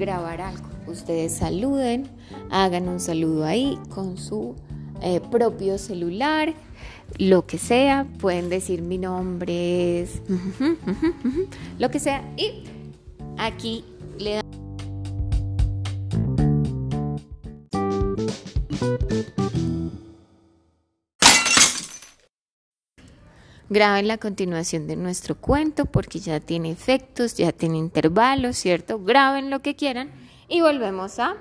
grabar algo. Ustedes saluden, hagan un saludo ahí con su eh, propio celular, lo que sea. Pueden decir mi nombre es lo que sea. Y aquí le dan. Graben la continuación de nuestro cuento porque ya tiene efectos, ya tiene intervalos, ¿cierto? Graben lo que quieran y volvemos a